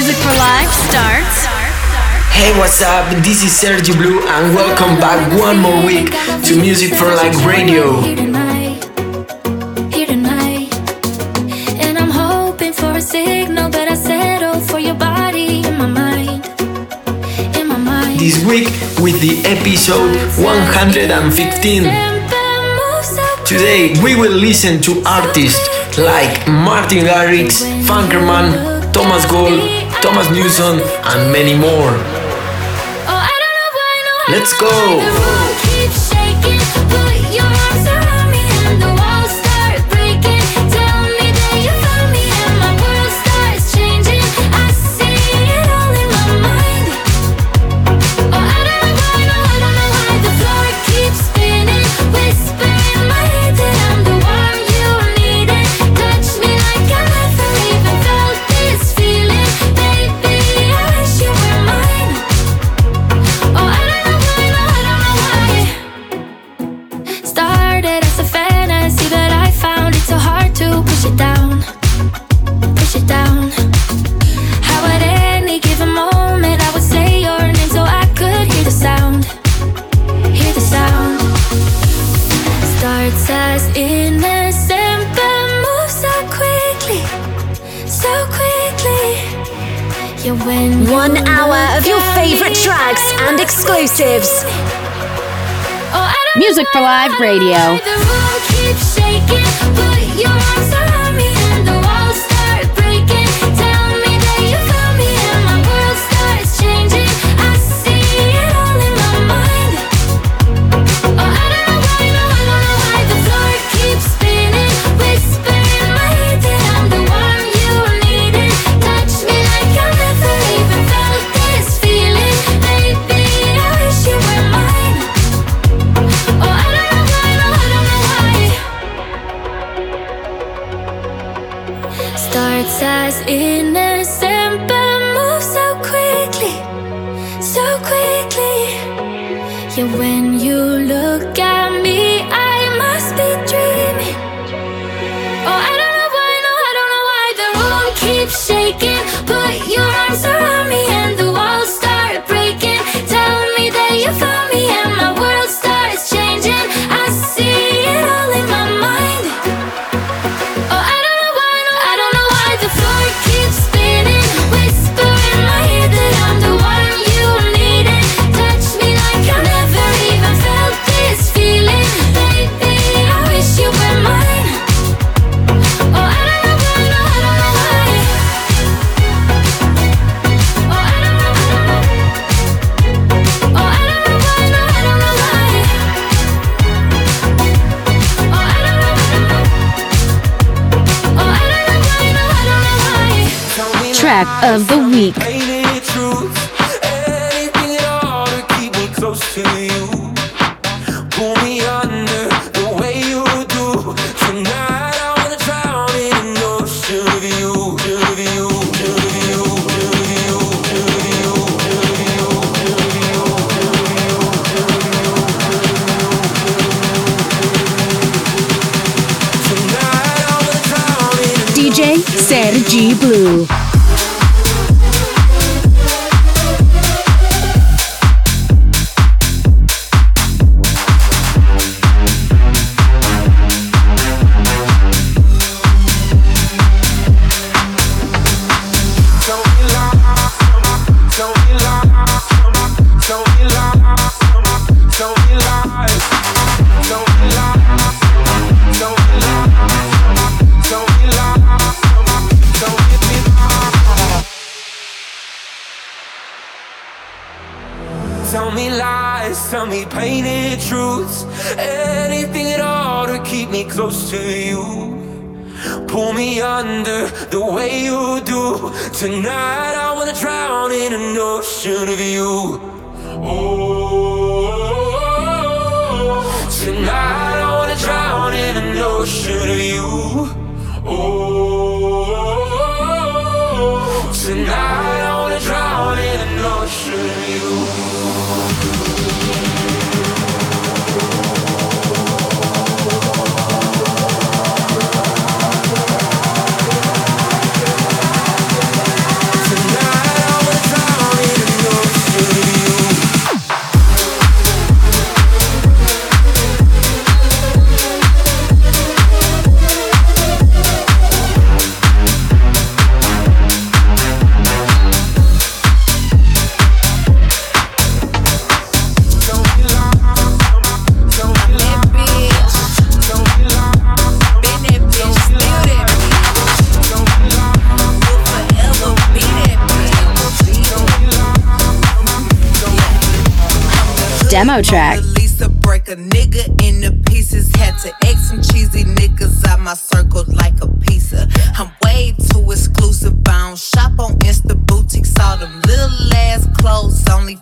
Music for Life starts. Hey, what's up? This is Sergio Blue, and welcome back one more week to Music for Life Radio. this week with the episode 115. Today we will listen to artists like Martin Garrix, Funkerman, Thomas Gold, Thomas Newson, and many more. Let's go! quickly. One hour of your favorite tracks and exclusives. Music for Live Radio. track of the week. Sergi Blue. close to you. Pull me under the way you do. Tonight I wanna drown in an ocean of you. Oh. demo track. Lisa break a nigga into pieces. Had to X some cheesy niggas out my circle like a pizza. I'm way too exclusive. I don't shop on Insta boutiques. All them little ass clothes only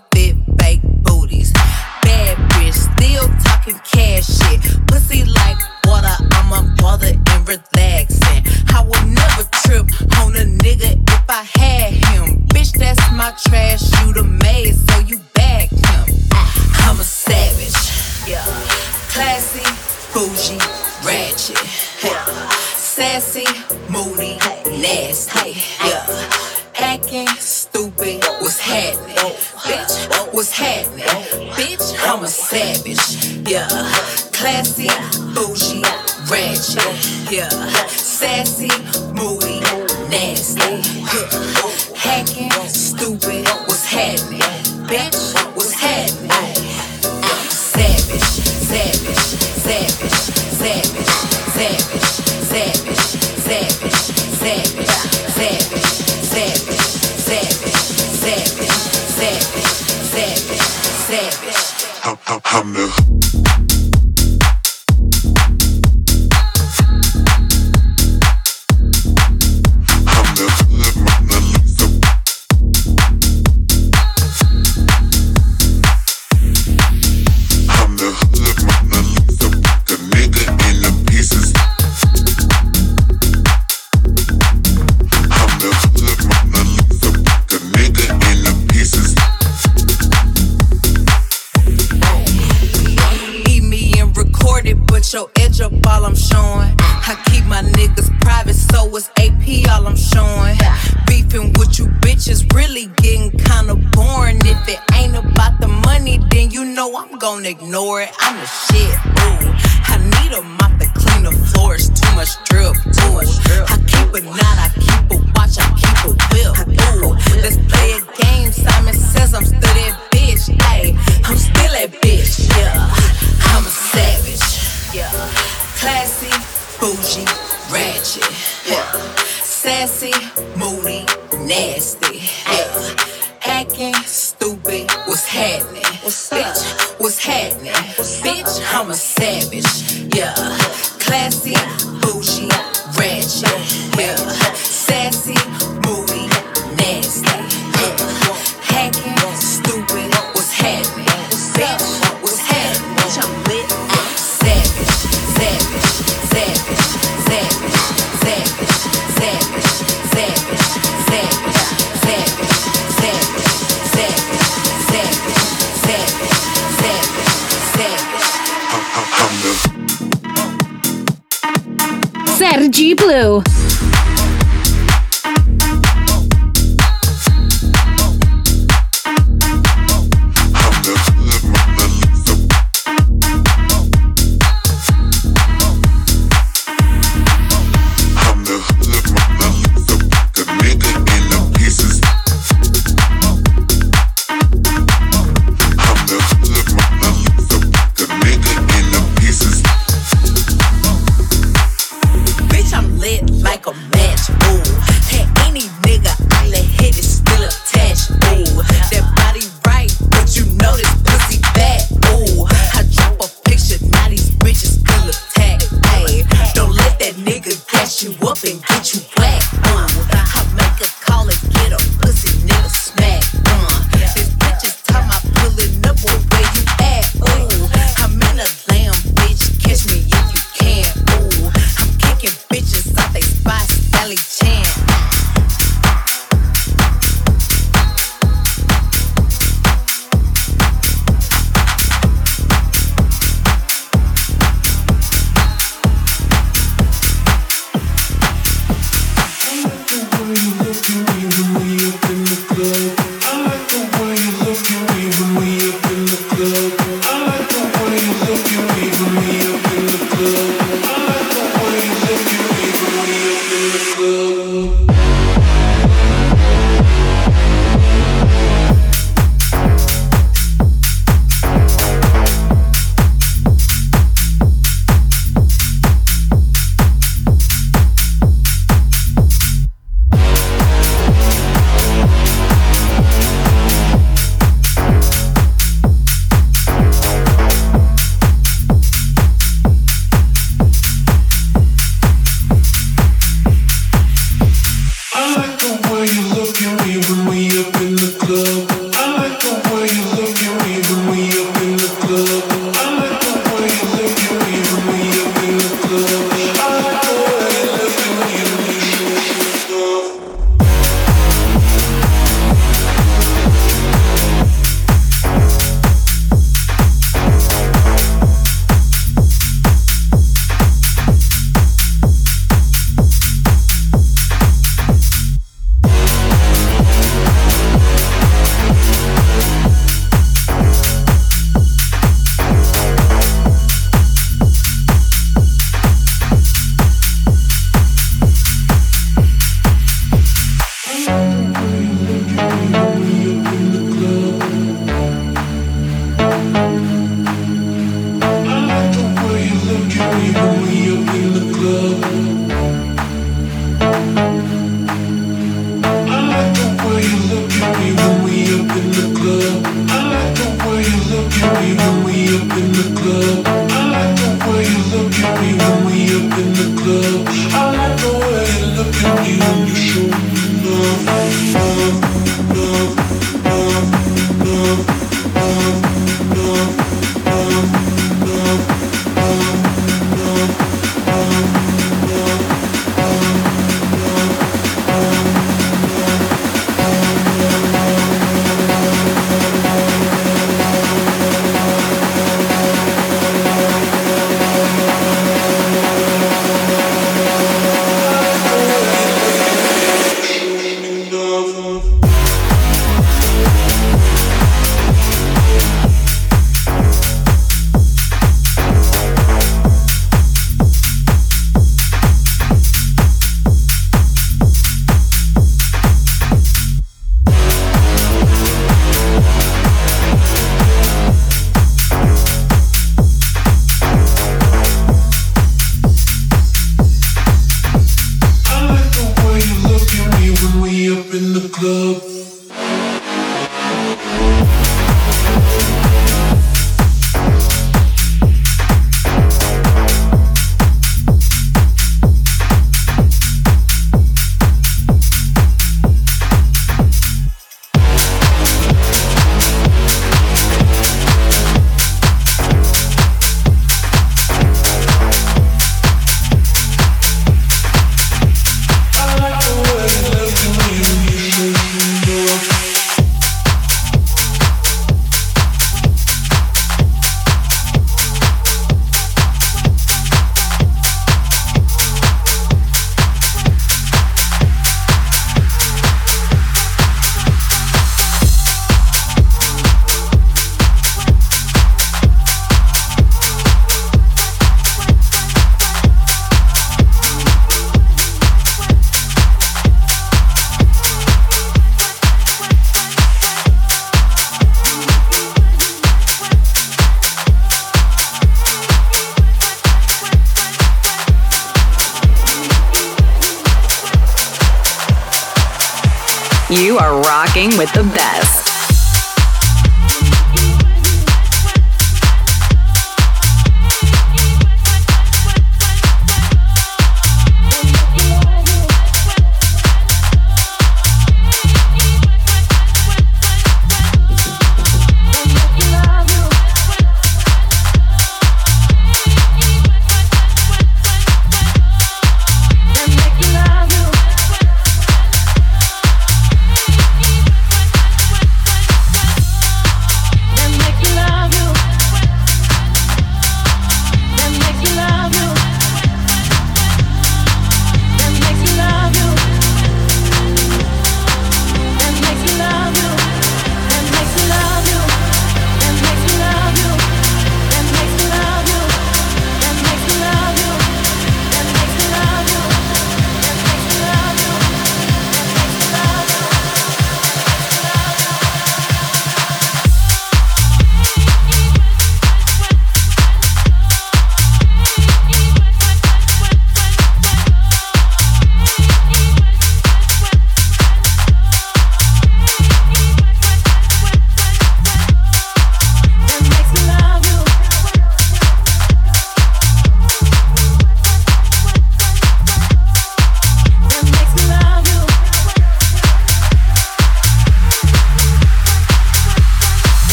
with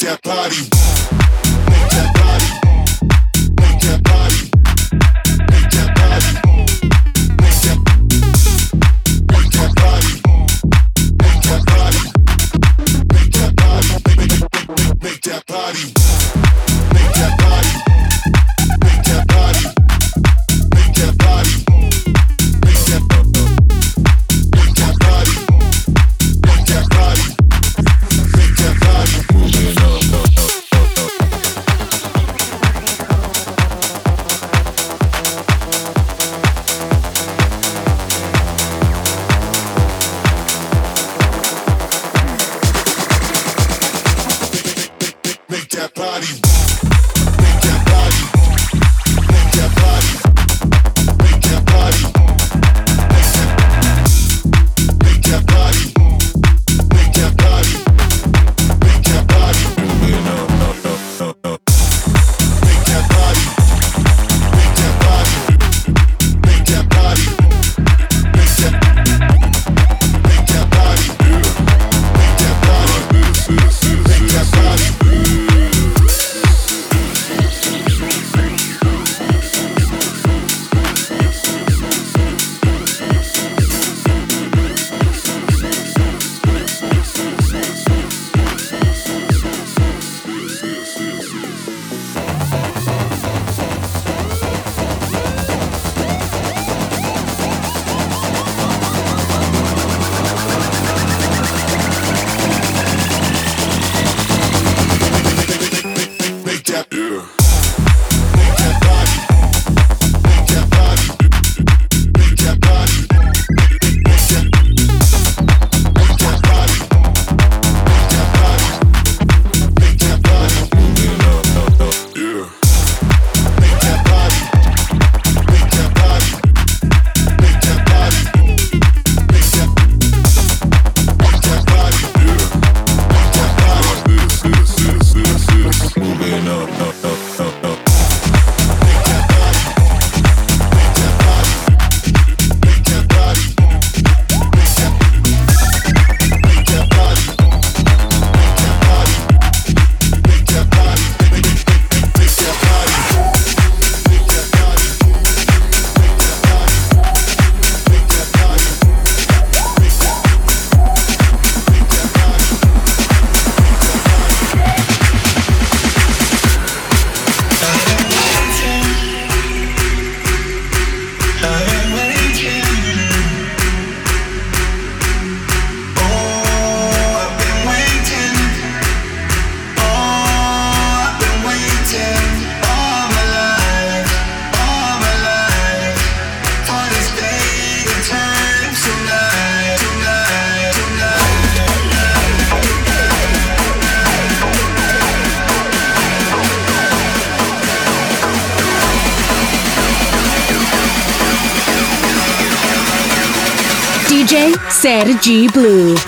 Moving up, Sergi Blue.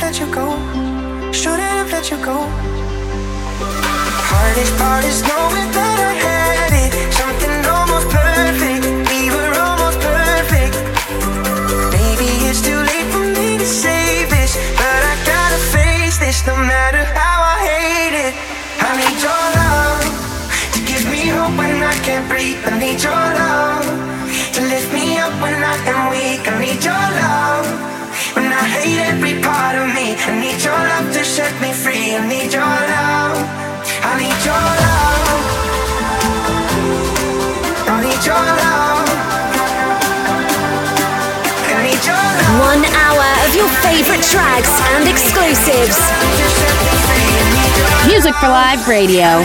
let you go. Shouldn't have let you go. Hardest part is knowing that I had it. Something almost perfect. We were almost perfect. Maybe it's too late for me to save this, but I gotta face this no matter how I hate it. I need your love to give me hope when I can't breathe. I need your love to lift me up when I am weak. I need your love of me. I need your love to set me free. I need your love. I need your love. I need your love. I need your love. One hour of your favorite tracks and exclusives. Music for Live Radio.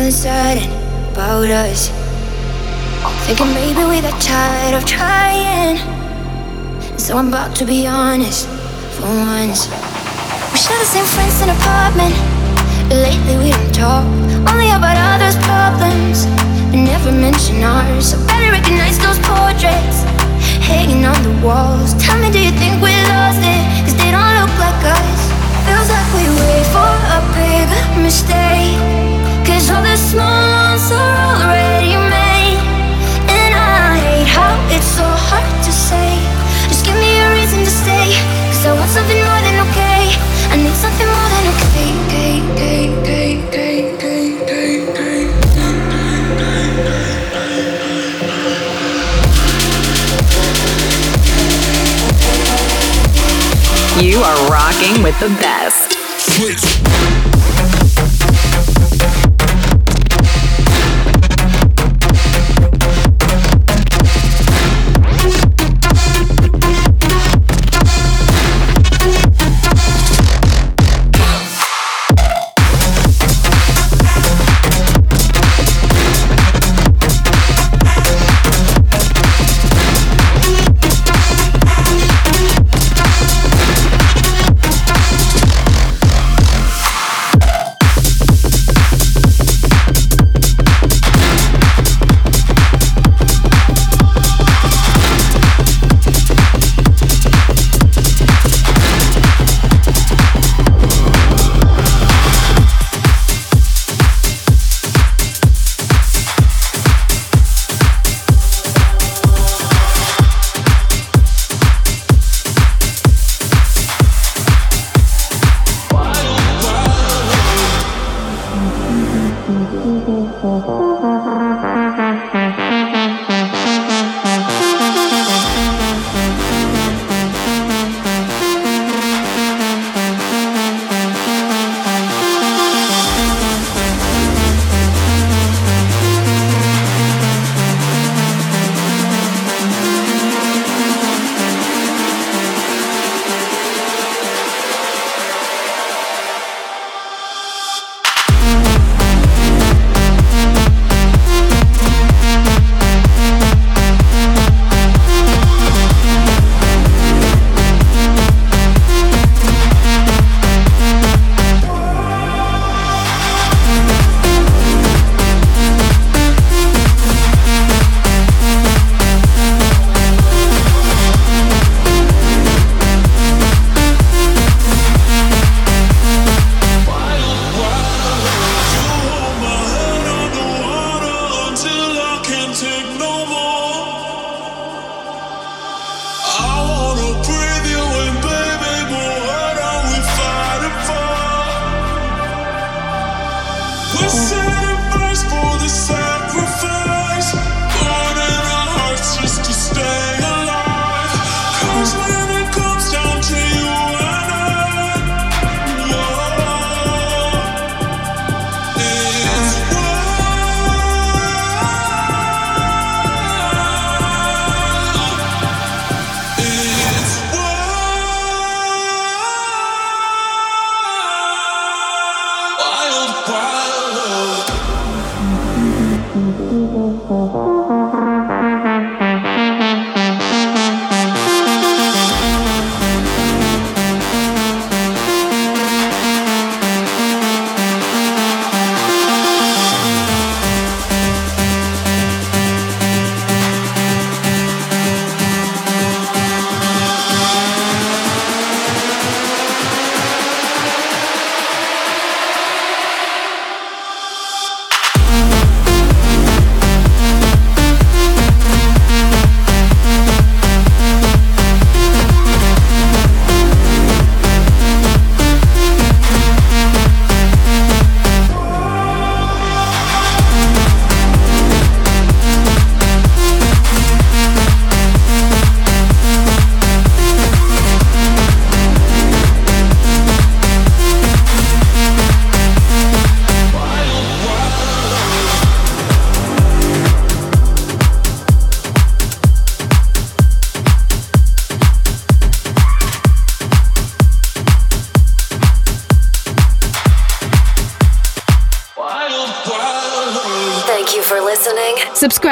Feeling certain about us. Thinking maybe we got tired of trying. So I'm about to be honest for once. We share the same friends in apartment. Lately we don't talk, only about others' problems. But never mention ours. I better recognize those portraits hanging on the walls. Tell me, do you think we lost it? Cause they don't look like us. Feels like we wait for a big mistake. Cause all the small ones are already made. And I hate how it's so hard to say. Just give me a reason to stay. Cause I want something more than okay. I need something more than okay. okay, okay, okay, okay, okay, okay, okay. You are rocking with the best. Switch. Push